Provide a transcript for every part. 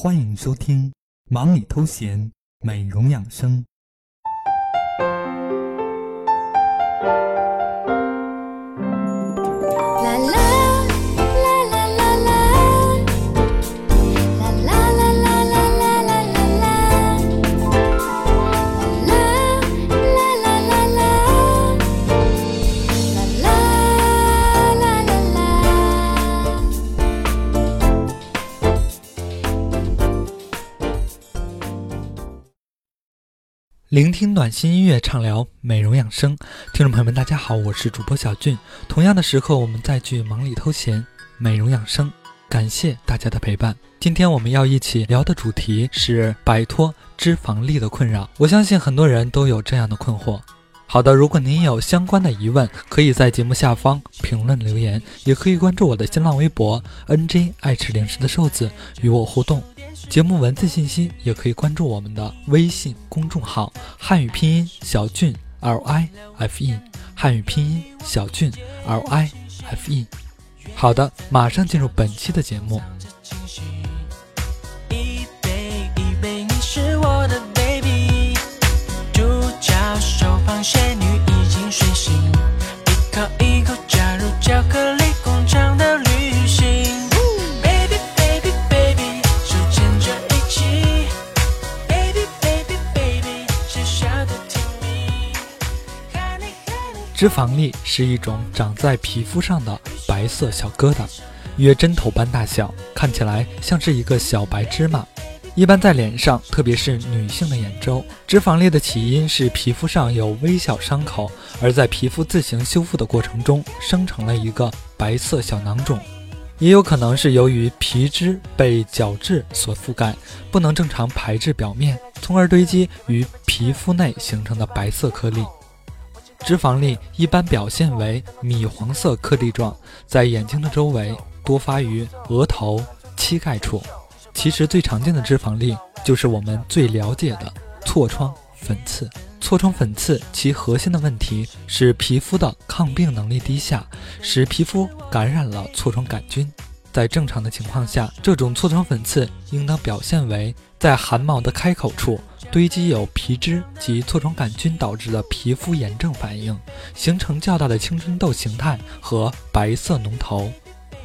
欢迎收听《忙里偷闲美容养生》。聆听暖心音乐，畅聊美容养生。听众朋友们，大家好，我是主播小俊。同样的时刻，我们再聚忙里偷闲，美容养生。感谢大家的陪伴。今天我们要一起聊的主题是摆脱脂肪粒的困扰。我相信很多人都有这样的困惑。好的，如果您有相关的疑问，可以在节目下方评论留言，也可以关注我的新浪微博 “nj 爱吃零食的瘦子”与我互动。节目文字信息也可以关注我们的微信公众号“汉语拼音小俊 L I F E”，汉语拼音小俊 L I F E。好的，马上进入本期的节目。脂肪粒是一种长在皮肤上的白色小疙瘩，约针头般大小，看起来像是一个小白芝麻。一般在脸上，特别是女性的眼周。脂肪粒的起因是皮肤上有微小伤口，而在皮肤自行修复的过程中，生成了一个白色小囊肿。也有可能是由于皮脂被角质所覆盖，不能正常排至表面，从而堆积于皮肤内形成的白色颗粒。脂肪粒一般表现为米黄色颗粒状，在眼睛的周围，多发于额头、膝盖处。其实最常见的脂肪粒就是我们最了解的痤疮粉刺。痤疮粉刺其核心的问题是皮肤的抗病能力低下，使皮肤感染了痤疮杆菌。在正常的情况下，这种痤疮粉刺应当表现为在汗毛的开口处。堆积有皮脂及痤疮杆菌导致的皮肤炎症反应，形成较大的青春痘形态和白色脓头。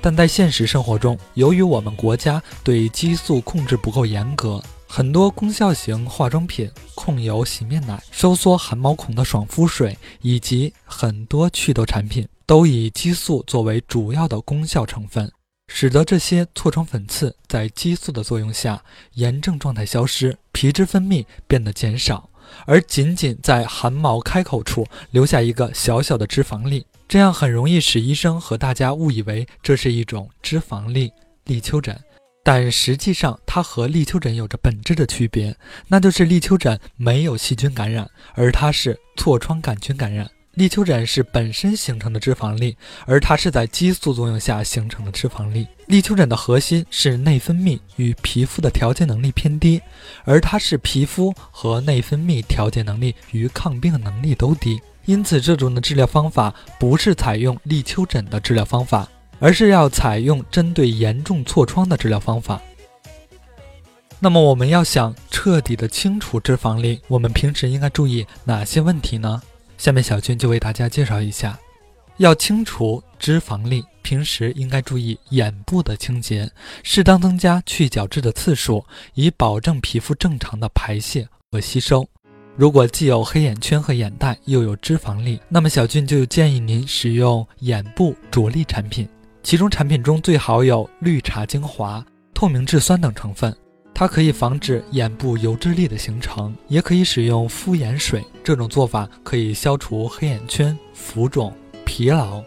但在现实生活中，由于我们国家对激素控制不够严格，很多功效型化妆品、控油洗面奶、收缩汗毛孔的爽肤水以及很多祛痘产品，都以激素作为主要的功效成分。使得这些痤疮粉刺在激素的作用下，炎症状态消失，皮脂分泌变得减少，而仅仅在汗毛开口处留下一个小小的脂肪粒，这样很容易使医生和大家误以为这是一种脂肪粒立丘疹，但实际上它和立丘疹有着本质的区别，那就是立丘疹没有细菌感染，而它是痤疮杆菌感染。立丘疹是本身形成的脂肪粒，而它是在激素作用下形成的脂肪粒。立丘疹的核心是内分泌与皮肤的调节能力偏低，而它是皮肤和内分泌调节能力与抗病能力都低。因此，这种的治疗方法不是采用立丘疹的治疗方法，而是要采用针对严重痤疮的治疗方法。那么，我们要想彻底的清除脂肪粒，我们平时应该注意哪些问题呢？下面小俊就为大家介绍一下，要清除脂肪粒，平时应该注意眼部的清洁，适当增加去角质的次数，以保证皮肤正常的排泄和吸收。如果既有黑眼圈和眼袋，又有脂肪粒，那么小俊就建议您使用眼部着力产品，其中产品中最好有绿茶精华、透明质酸等成分。它可以防止眼部油脂粒的形成，也可以使用敷眼水。这种做法可以消除黑眼圈、浮肿、疲劳。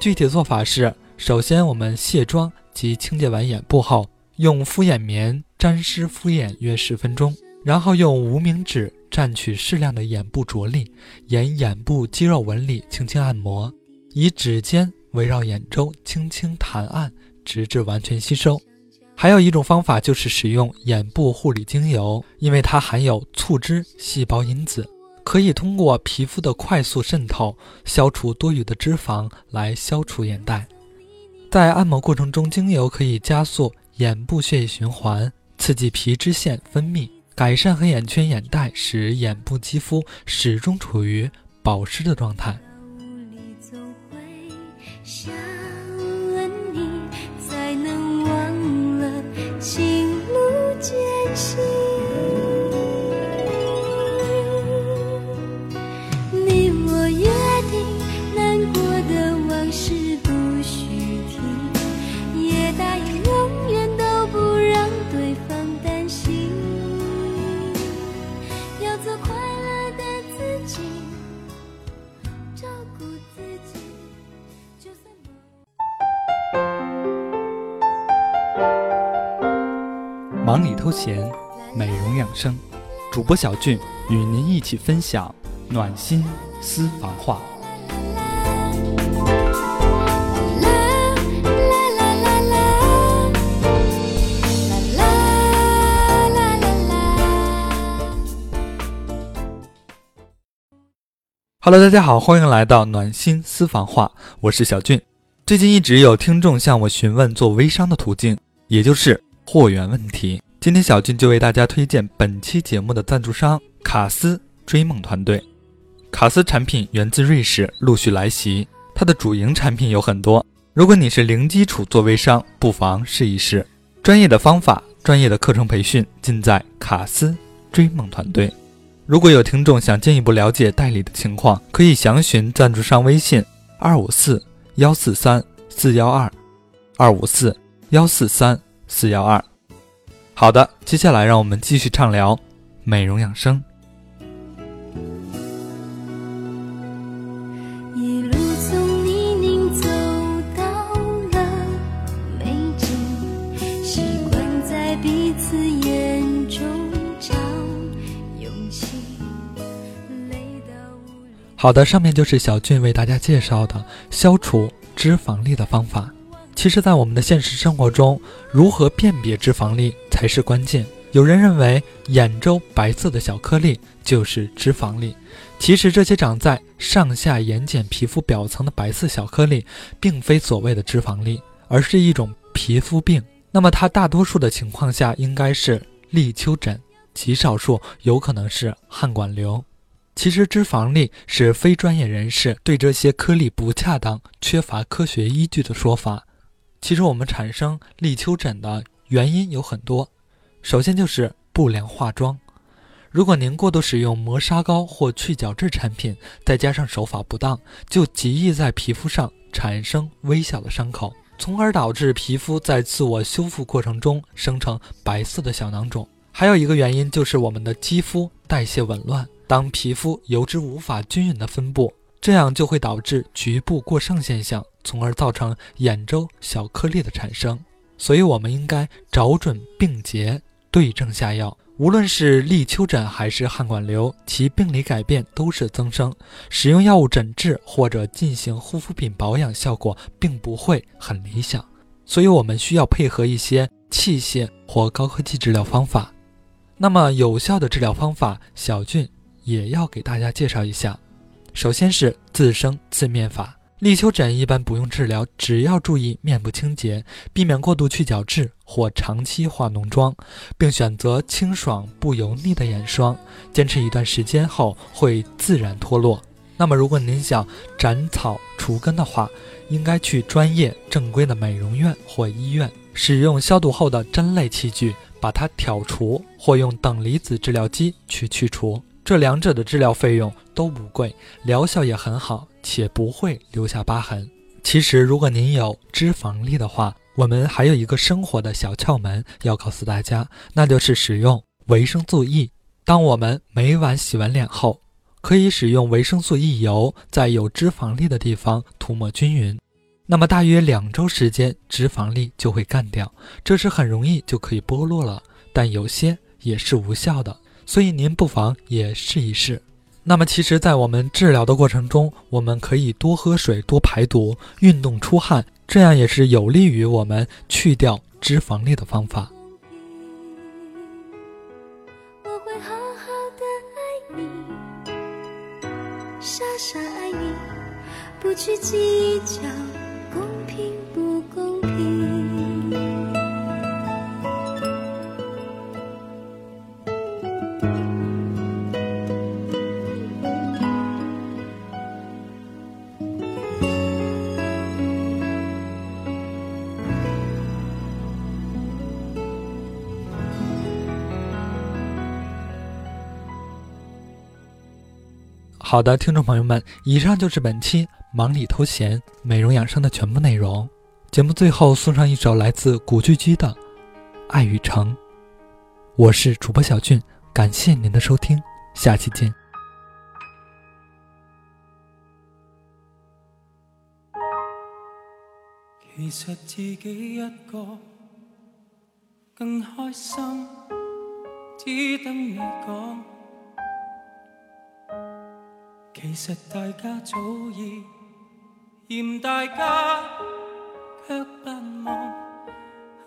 具体做法是：首先，我们卸妆及清洁完眼部后，用敷眼棉沾湿敷眼约十分钟，然后用无名指蘸取适量的眼部着力，沿眼部肌肉纹理轻轻按摩，以指尖围绕眼周轻轻弹按，直至完全吸收。还有一种方法就是使用眼部护理精油，因为它含有促脂细胞因子，可以通过皮肤的快速渗透，消除多余的脂肪，来消除眼袋。在按摩过程中，精油可以加速眼部血液循环，刺激皮脂腺分泌，改善黑眼圈、眼袋，使眼部肌肤始终处于保湿的状态。想忙主播小俊与您一起分享暖心私房话。Hello，大家好，欢迎来到暖心私房话，我是小俊。最近一直有听众向我询问做微商的途径，也就是货源问题。今天小俊就为大家推荐本期节目的赞助商卡斯追梦团队。卡斯产品源自瑞士，陆续来袭。它的主营产品有很多。如果你是零基础做微商，不妨试一试。专业的方法、专业的课程培训尽在卡斯追梦团队。如果有听众想进一步了解代理的情况，可以详询赞助商微信：二五四幺四三四幺二，二五四幺四三四幺二。好的，接下来让我们继续畅聊美容养生。好的，上面就是小俊为大家介绍的消除脂肪粒的方法。其实，在我们的现实生活中，如何辨别脂肪粒才是关键。有人认为眼周白色的小颗粒就是脂肪粒，其实这些长在上下眼睑皮肤表层的白色小颗粒，并非所谓的脂肪粒，而是一种皮肤病。那么，它大多数的情况下应该是立丘疹，极少数有可能是汗管瘤。其实，脂肪粒是非专业人士对这些颗粒不恰当、缺乏科学依据的说法。其实我们产生立秋疹的原因有很多，首先就是不良化妆。如果您过度使用磨砂膏或去角质产品，再加上手法不当，就极易在皮肤上产生微小的伤口，从而导致皮肤在自我修复过程中生成白色的小囊肿。还有一个原因就是我们的肌肤代谢紊乱，当皮肤油脂无法均匀的分布，这样就会导致局部过剩现象。从而造成眼周小颗粒的产生，所以我们应该找准病结，对症下药。无论是立秋疹还是汗管瘤，其病理改变都是增生，使用药物诊治或者进行护肤品保养，效果并不会很理想。所以我们需要配合一些器械或高科技治疗方法。那么有效的治疗方法，小俊也要给大家介绍一下。首先是自生自灭法。立秋疹一般不用治疗，只要注意面部清洁，避免过度去角质或长期化浓妆，并选择清爽不油腻的眼霜。坚持一段时间后会自然脱落。那么，如果您想斩草除根的话，应该去专业正规的美容院或医院，使用消毒后的针类器具把它挑除，或用等离子治疗机去去除。这两者的治疗费用都不贵，疗效也很好，且不会留下疤痕。其实，如果您有脂肪粒的话，我们还有一个生活的小窍门要告诉大家，那就是使用维生素 E。当我们每晚洗完脸后，可以使用维生素 E 油在有脂肪粒的地方涂抹均匀，那么大约两周时间，脂肪粒就会干掉。这时很容易就可以剥落了，但有些也是无效的。所以您不妨也试一试。那么，其实，在我们治疗的过程中，我们可以多喝水、多排毒、运动出汗，这样也是有利于我们去掉脂肪粒的方法。我会好好的爱你，傻傻爱你，不去计较好的，听众朋友们，以上就是本期忙里偷闲、美容养生的全部内容。节目最后送上一首来自古巨基的《爱与诚》。我是主播小俊，感谢您的收听，下期见。其实自己一个更开心，只等你讲。其实大家早已嫌大家，却不忘，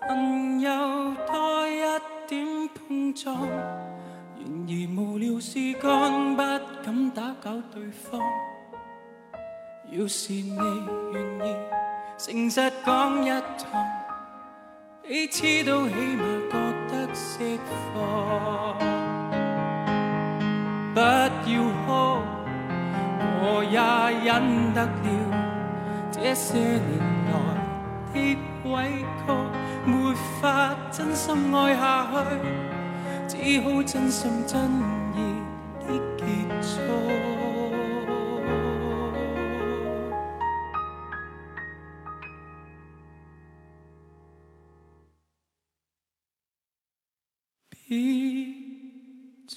恨有多一点碰撞。然而无聊事干，不敢打搅对方。要是你愿意诚实讲一趟，彼此都起码觉得释放。不要哭。我也忍得了这些年来的委屈，没法真心爱下去，只好真心真意的结束。别再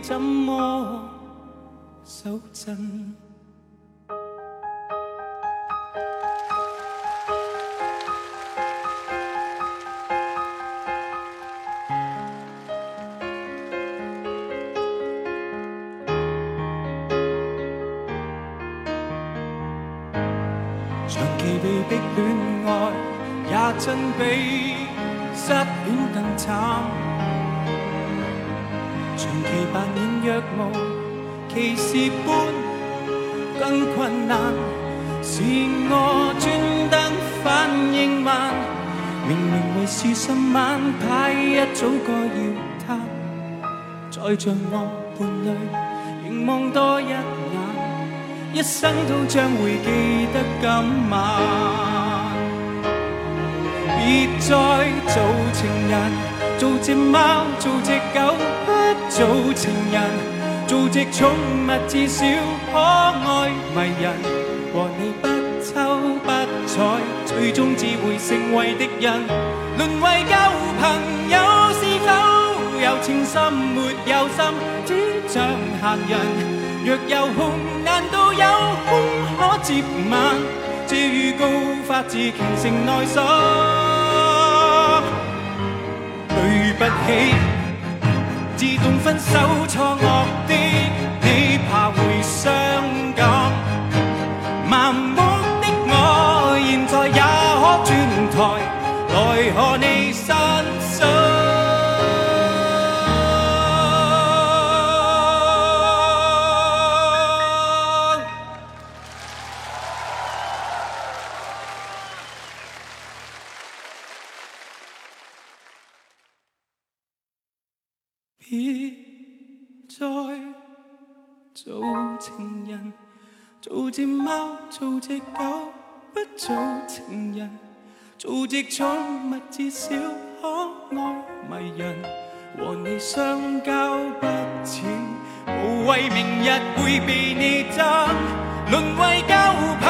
怎么手震？长期被逼恋爱，也真比失恋更惨。长期扮演若无其事般更困难，是我专登反应慢。明明为是心晚牌，一早该要他。再像我伴侣，凝望多一眼，一生都将会记得今晚。别再做情人，做只猫，做只狗。做情人，做只宠物，至少可爱迷人。和你不瞅不睬，最终只会成为敌人。沦为旧朋友，是否有情深没有心，只像闲人。若有空，难道有空可接吻？这预告发自虔诚内心。对不起。自动分手错愕的你，怕会伤感。盲目的我，现在也可转台来和你再做情人，做只猫，做只狗，不做情人。做只宠物，至少可爱迷人。和你相交不浅，无谓明日会被你憎。沦为旧朋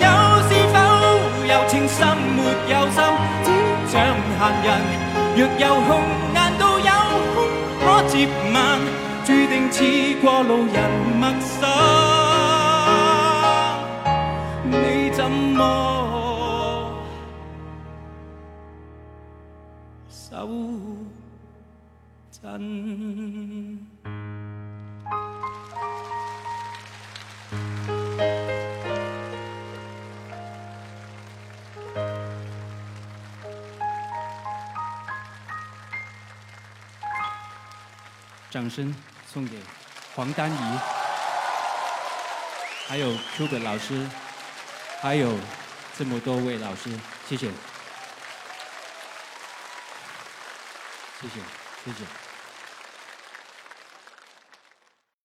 友，是否有情深没有心，只像闲人。若有空，难道有空？可接吻，似过路人陌生。你怎么手震。掌声送给黄丹怡，还有 Q 老师，还有这么多位老师，谢谢，谢谢，谢谢。